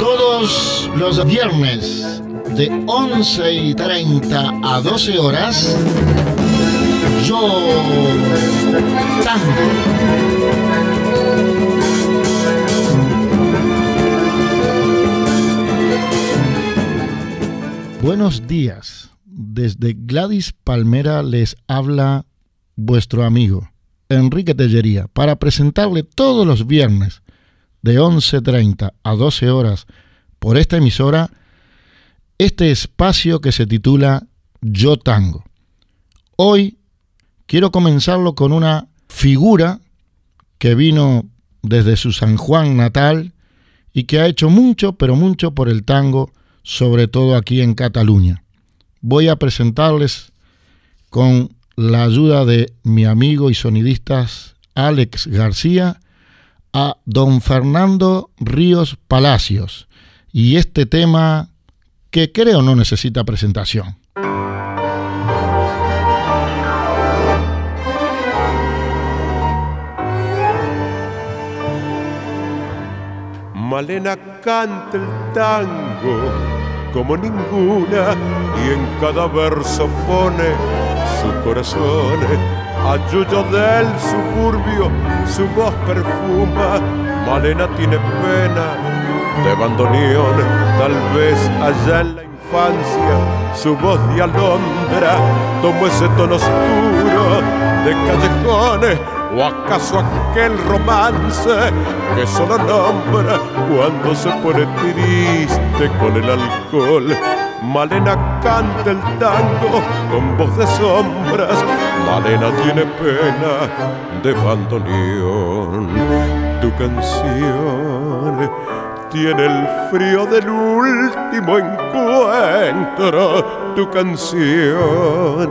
Todos los viernes de 11 y 30 a 12 horas, yo tango. Buenos días. Desde Gladys Palmera les habla vuestro amigo Enrique Tellería para presentarle todos los viernes de 11.30 a 12 horas por esta emisora este espacio que se titula Yo Tango. Hoy quiero comenzarlo con una figura que vino desde su San Juan natal y que ha hecho mucho, pero mucho por el tango, sobre todo aquí en Cataluña. Voy a presentarles con la ayuda de mi amigo y sonidista Alex García a don Fernando Ríos Palacios y este tema que creo no necesita presentación. Malena canta el tango como ninguna y en cada verso pone su corazón. A Yuyo del suburbio su voz perfuma, Malena tiene pena de bandoneón, tal vez allá en la infancia su voz de alondra tomó ese tono oscuro de callejones ¿O acaso aquel romance que solo nombra cuando se pone triste con el alcohol? Malena canta el tango con voz de sombras, Malena tiene pena de bandoneón. Tu canción tiene el frío del último encuentro, tu canción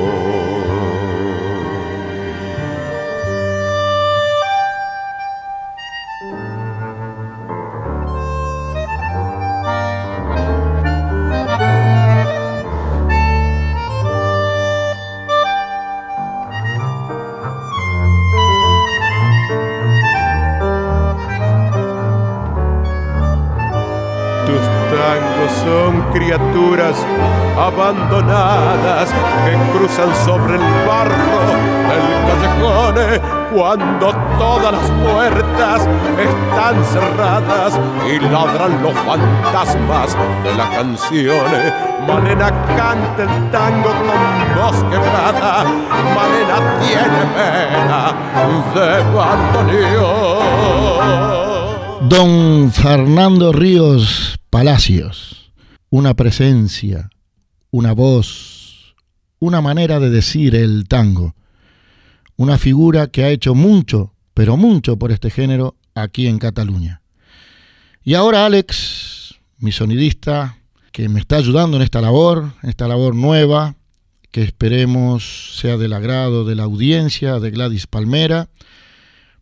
Criaturas abandonadas que cruzan sobre el barro del callejón cuando todas las puertas están cerradas y ladran los fantasmas de la canción. Malena canta el tango con voz quebrada, Malena tiene pena de bandoneón. Don Fernando Ríos Palacios una presencia, una voz, una manera de decir el tango, una figura que ha hecho mucho, pero mucho por este género aquí en Cataluña. Y ahora Alex, mi sonidista, que me está ayudando en esta labor, esta labor nueva, que esperemos sea del agrado de la audiencia de Gladys Palmera,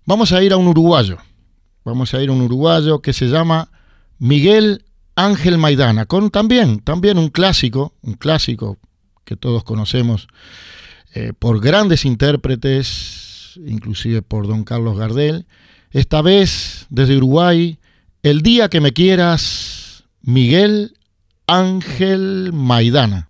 vamos a ir a un uruguayo. Vamos a ir a un uruguayo que se llama Miguel Ángel Maidana, con también, también un clásico, un clásico que todos conocemos eh, por grandes intérpretes, inclusive por don Carlos Gardel. Esta vez desde Uruguay, El día que me quieras, Miguel Ángel Maidana.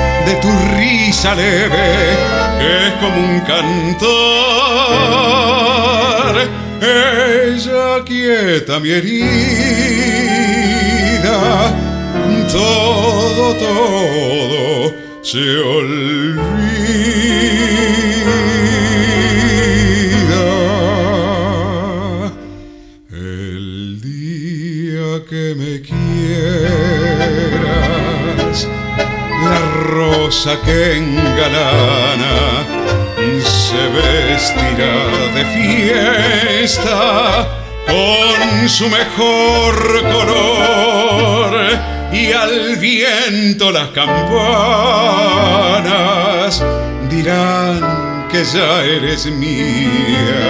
tu risa leve, es como un cantar. Ella quieta mi herida, todo, todo se olvida. El día que me quieras, la rosa que engalana se vestirá de fiesta con su mejor color. Y al viento las campanas dirán que ya eres mía.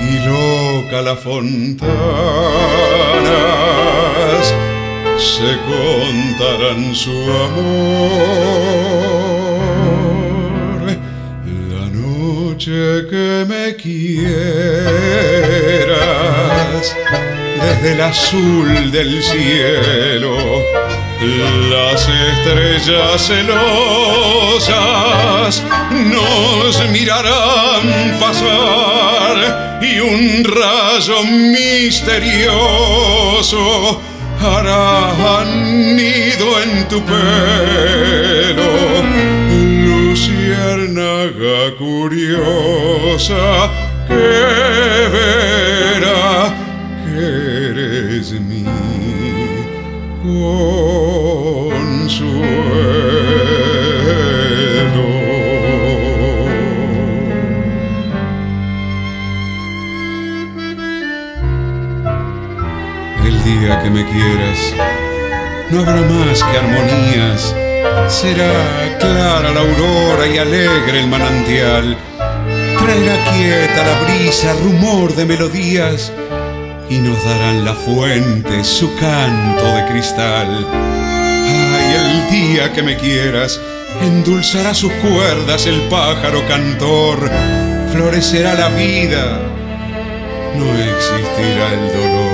Y loca las fontanas se contarán su amor. La noche que me quieras desde el azul del cielo, las estrellas celosas nos mirarán pasar y un rayo misterioso hará nido en tu pelo. Luciérnaga curiosa que verá eres mi consuelo. Día que me quieras, no habrá más que armonías. Será clara la aurora y alegre el manantial. Traerá quieta la brisa, rumor de melodías y nos darán la fuente su canto de cristal. Ay, el día que me quieras, endulzará sus cuerdas el pájaro cantor, florecerá la vida, no existirá el dolor.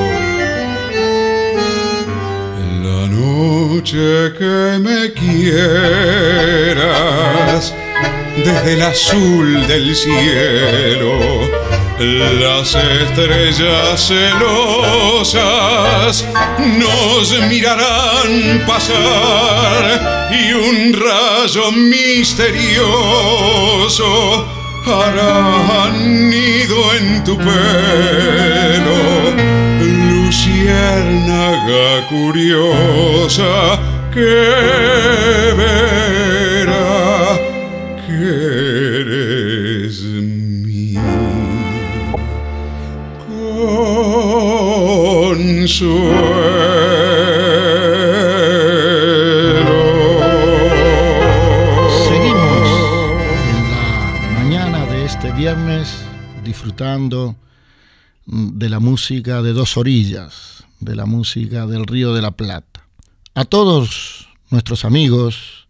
Noche que me quieras, desde el azul del cielo, las estrellas celosas nos mirarán pasar y un rayo misterioso hará nido en tu pelo. Luciérnaga curiosa que verá que eres Seguimos en la mañana de este viernes disfrutando de la música de dos orillas, de la música del Río de la Plata. A todos nuestros amigos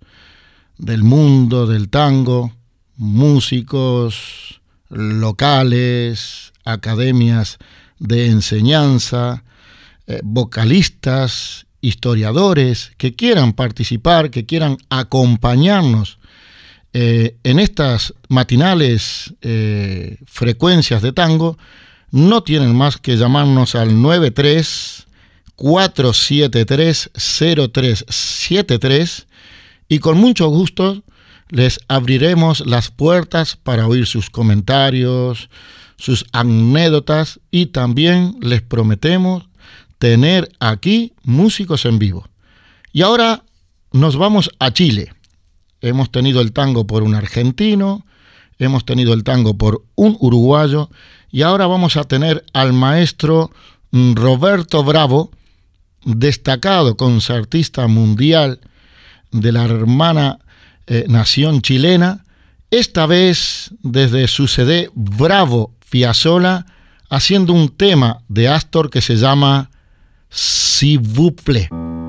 del mundo del tango, músicos locales, academias de enseñanza, eh, vocalistas, historiadores que quieran participar, que quieran acompañarnos eh, en estas matinales eh, frecuencias de tango, no tienen más que llamarnos al 93 473 0373 y con mucho gusto les abriremos las puertas para oír sus comentarios, sus anécdotas y también les prometemos tener aquí músicos en vivo. Y ahora nos vamos a Chile. Hemos tenido el tango por un argentino, hemos tenido el tango por un uruguayo y ahora vamos a tener al maestro Roberto Bravo, destacado concertista mundial de la hermana eh, nación chilena, esta vez desde su CD Bravo Fiasola, haciendo un tema de Astor que se llama vous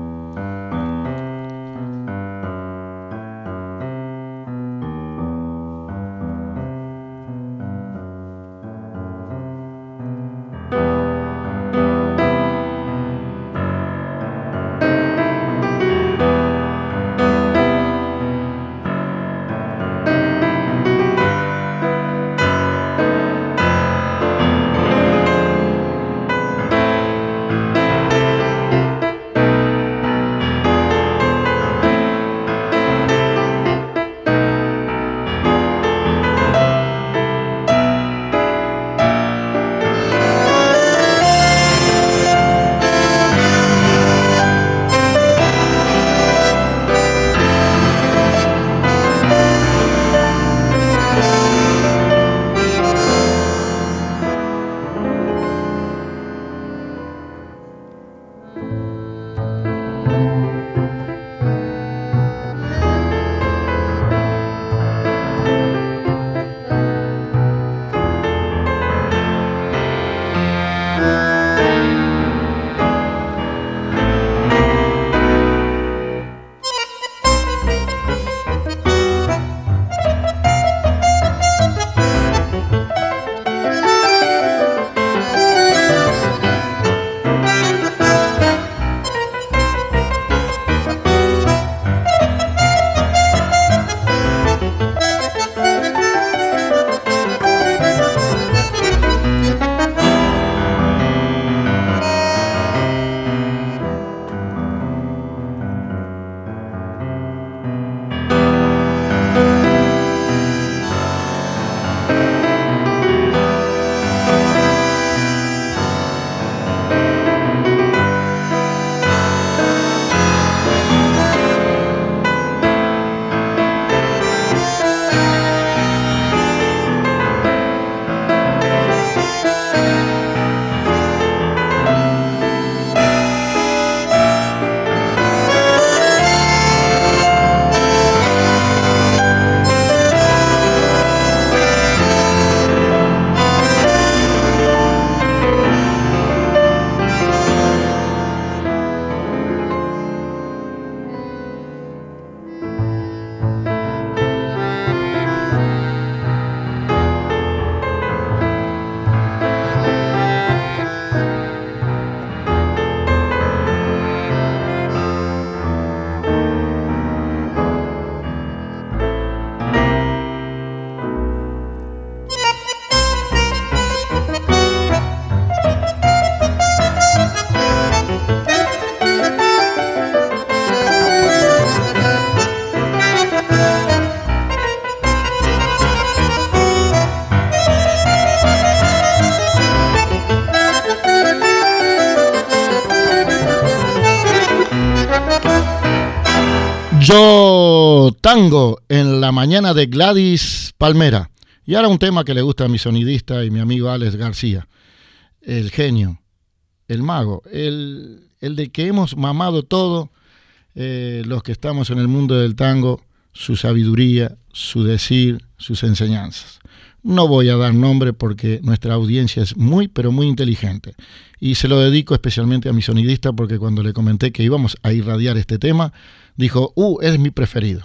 tango en la mañana de Gladys Palmera. Y ahora un tema que le gusta a mi sonidista y mi amigo Alex García. El genio, el mago, el, el de que hemos mamado todo eh, los que estamos en el mundo del tango, su sabiduría, su decir, sus enseñanzas. No voy a dar nombre porque nuestra audiencia es muy, pero muy inteligente. Y se lo dedico especialmente a mi sonidista porque cuando le comenté que íbamos a irradiar este tema, dijo, uh, es mi preferido.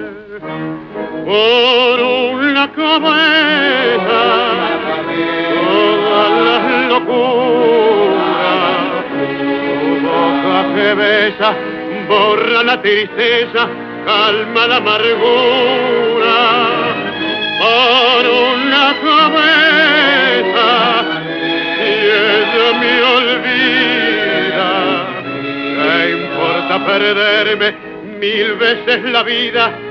por una cabeza todas las locuras tu boca que besa borra la tristeza calma la amargura. Por una cabeza y ella me olvida. ¿qué importa perderme mil veces la vida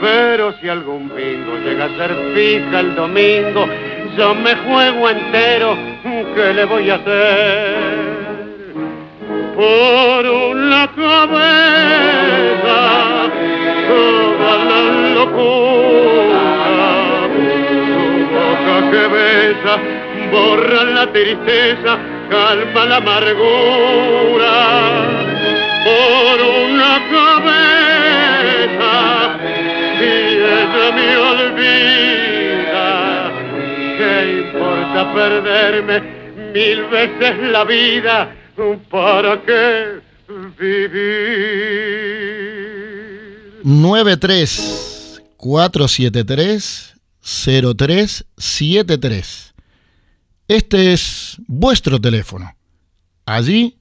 Pero si algún bingo llega a ser fija el domingo, yo me juego entero, ¿qué le voy a hacer? Por una cabeza, toda la locura, tu boca que besa, borra la tristeza, calma la amargura. Por una cabeza, me olvida. ¿Qué importa perderme mil veces la vida? ¿Para qué vivir? 93 473 0373. Este es vuestro teléfono. Allí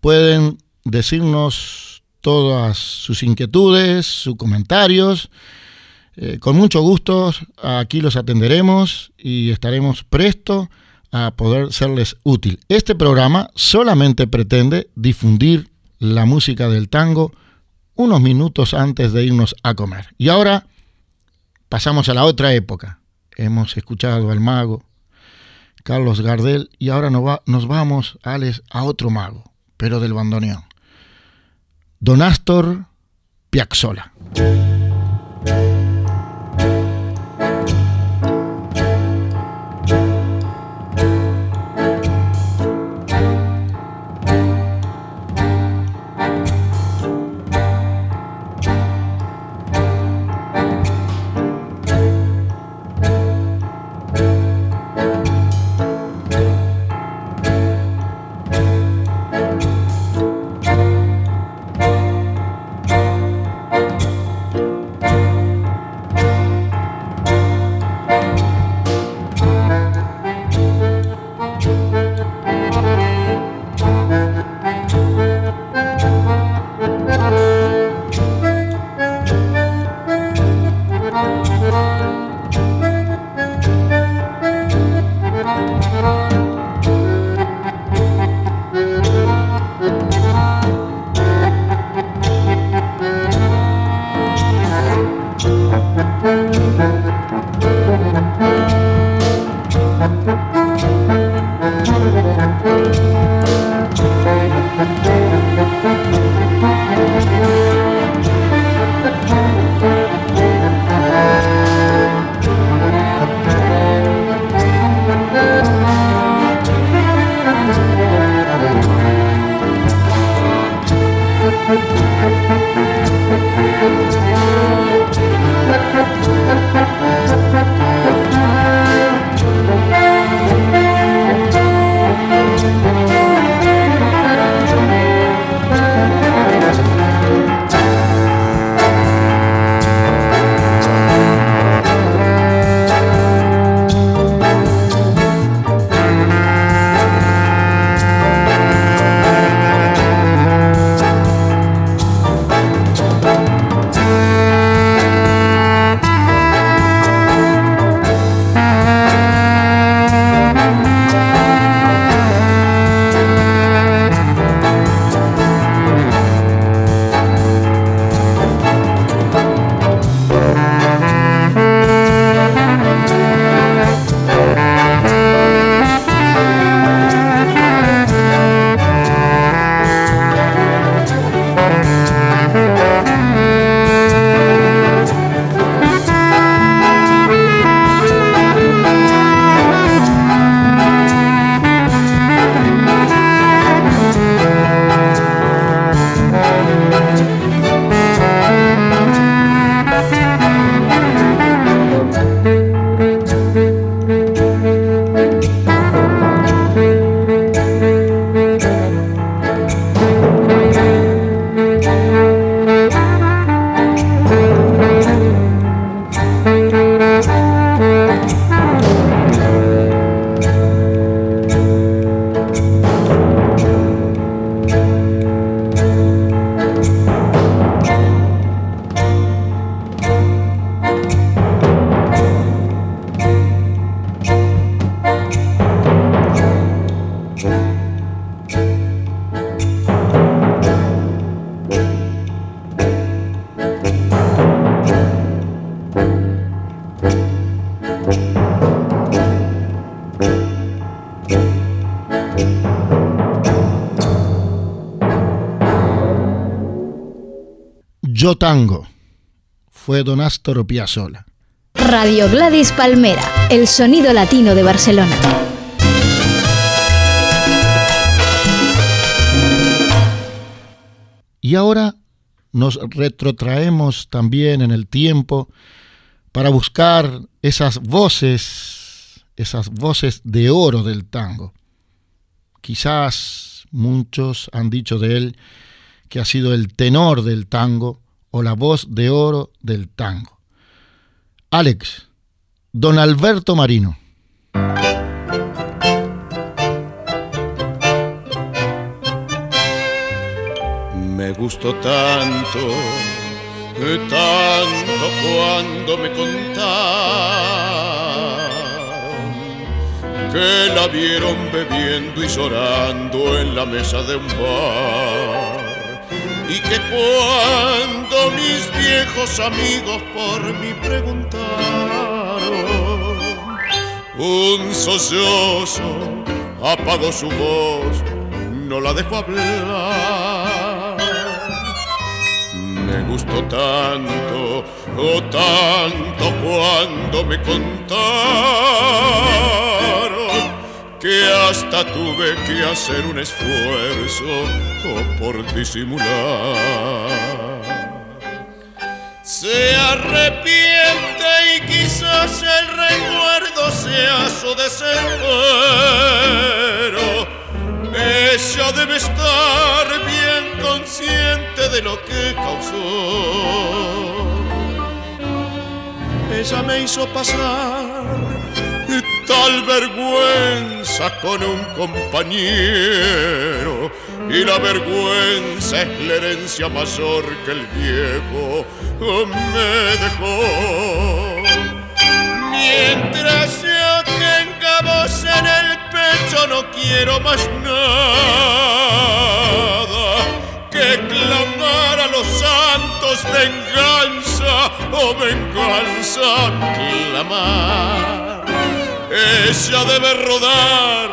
pueden decirnos todas sus inquietudes, sus comentarios. Eh, con mucho gusto aquí los atenderemos y estaremos prestos a poder serles útil. Este programa solamente pretende difundir la música del tango unos minutos antes de irnos a comer. Y ahora pasamos a la otra época. Hemos escuchado al mago Carlos Gardel y ahora nos, va, nos vamos, a otro mago, pero del bandoneón. Don Astor Piazzolla. Yo Tango. Fue Don Astor Piazzolla. Radio Gladys Palmera, el sonido latino de Barcelona. Y ahora nos retrotraemos también en el tiempo para buscar esas voces, esas voces de oro del tango. Quizás muchos han dicho de él que ha sido el tenor del tango o la voz de oro del tango. Alex, don Alberto Marino. Me gustó tanto, tanto cuando me contaron que la vieron bebiendo y llorando en la mesa de un bar y que cuando mis viejos amigos por mí preguntaron, un sollozo apagó su voz, no la dejó hablar. Me gustó tanto, oh tanto cuando me contaron que hasta tuve que hacer un esfuerzo por disimular. Se arrepiente y quizás el recuerdo sea su desespero. Ella debe estar bien consciente de lo que causó. Ella me hizo pasar tal vergüenza con un compañero y la vergüenza es la herencia mayor que el viejo me dejó. Mientras yo tenga voz en el pecho no quiero más nada que clamar a los santos venganza o oh, venganza clamar ella debe rodar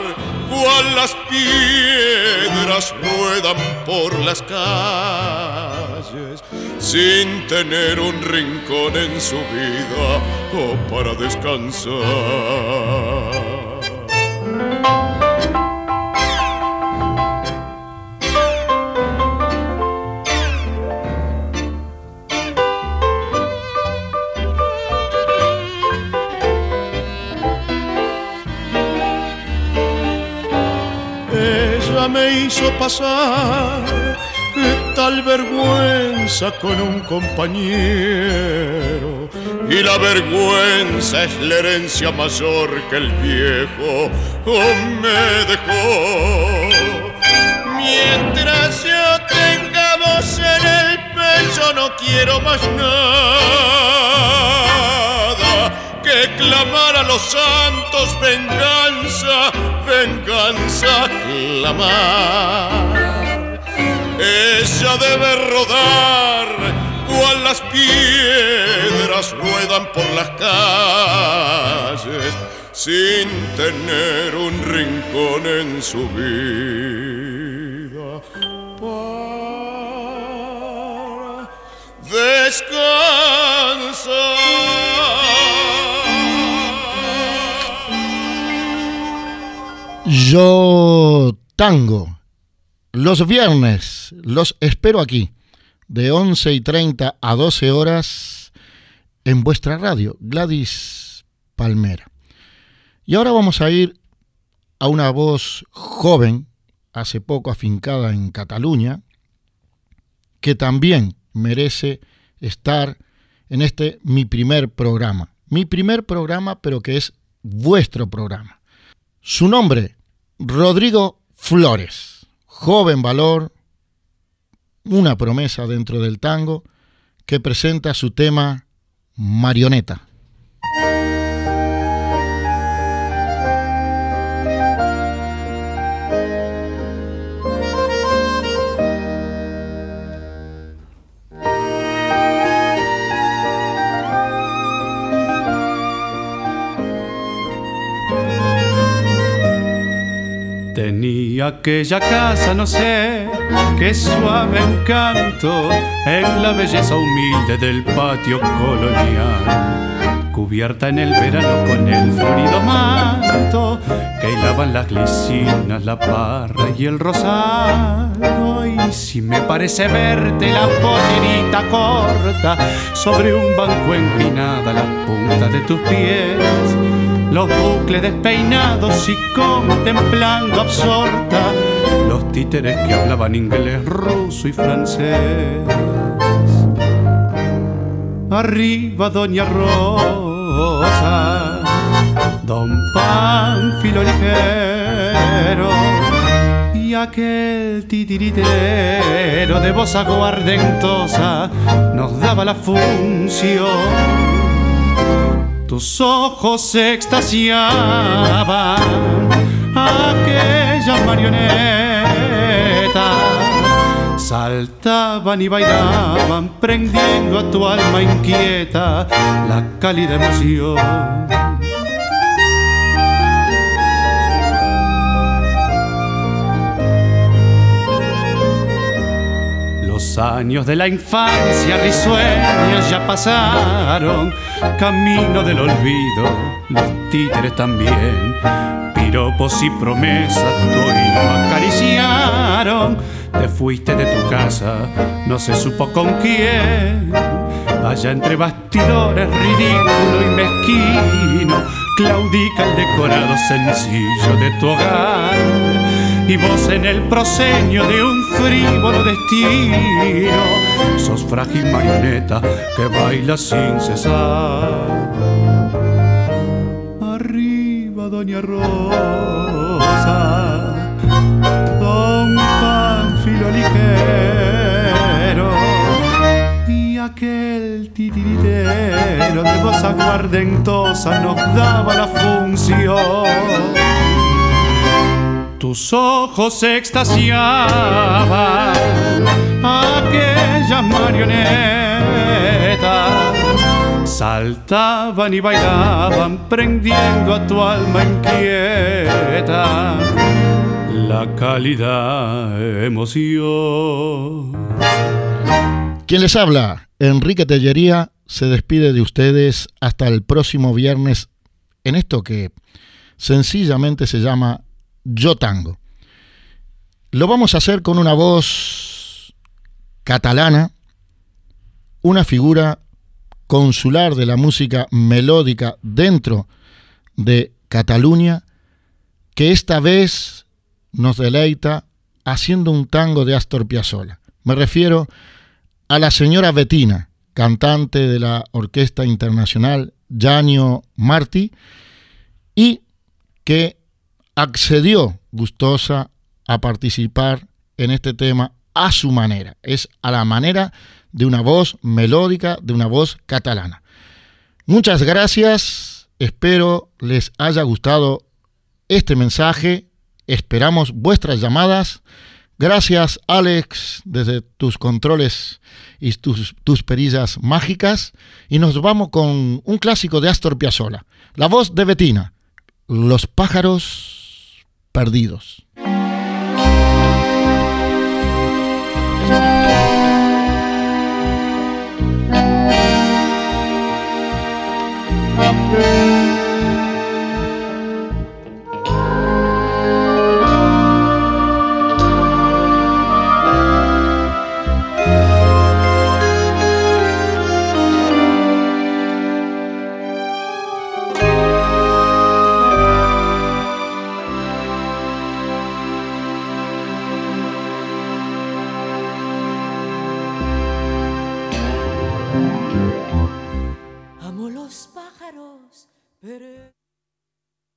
cual las piedras ruedan por las calles sin tener un rincón en su vida o para descansar. Me hizo pasar tal vergüenza con un compañero. Y la vergüenza es la herencia mayor que el viejo me dejó. Mientras yo tenga voz en el pecho no quiero más nada que clamar a los santos venganza venganza clamar. Ella debe rodar cual las piedras ruedan por las calles sin tener un rincón en su vida para descansar. Yo Tango. Los viernes los espero aquí, de 11 y 30 a 12 horas, en vuestra radio, Gladys Palmera. Y ahora vamos a ir a una voz joven, hace poco afincada en Cataluña, que también merece estar en este mi primer programa. Mi primer programa, pero que es vuestro programa. Su nombre, Rodrigo Flores, joven valor, una promesa dentro del tango, que presenta su tema Marioneta. Aquella casa, no sé, qué suave encanto en la belleza humilde del patio colonial, cubierta en el verano con el florido manto que hilaban las glicinas, la parra y el rosario. Y si me parece verte la pollerita corta sobre un banco empinada la punta de tus pies los bucles despeinados y contemplando absorta los títeres que hablaban inglés, ruso y francés. Arriba Doña Rosa, Don Pánfilo ligero y aquel titiritero de voz aguardentosa nos daba la función tus ojos se extasiaban, aquellas marionetas saltaban y bailaban, prendiendo a tu alma inquieta la cálida emoción. Los años de la infancia risueños ya pasaron, camino del olvido, los títeres también. Piropos y promesas tu oído acariciaron. Te fuiste de tu casa, no se supo con quién. Allá entre bastidores ridículo y mezquino, claudica el decorado sencillo de tu hogar y vos en el proseño de un frívolo destino sos frágil marioneta que baila sin cesar. Arriba, doña Rosa, don Panfilo ligero y aquel titiritero de voz aguardentosa nos daba la función tus ojos extasiaban, aquellas marionetas saltaban y bailaban, prendiendo a tu alma inquieta la cálida emoción. Quien les habla, Enrique Tellería, se despide de ustedes hasta el próximo viernes en esto que sencillamente se llama yo Tango. Lo vamos a hacer con una voz catalana, una figura consular de la música melódica dentro de Cataluña, que esta vez nos deleita haciendo un tango de Astor Piazzolla. Me refiero a la señora Bettina, cantante de la Orquesta Internacional Janio Marti, y que accedió gustosa a participar en este tema a su manera. Es a la manera de una voz melódica, de una voz catalana. Muchas gracias, espero les haya gustado este mensaje, esperamos vuestras llamadas. Gracias Alex desde tus controles y tus, tus perillas mágicas. Y nos vamos con un clásico de Astor Piazzolla, la voz de Betina, Los pájaros perdidos.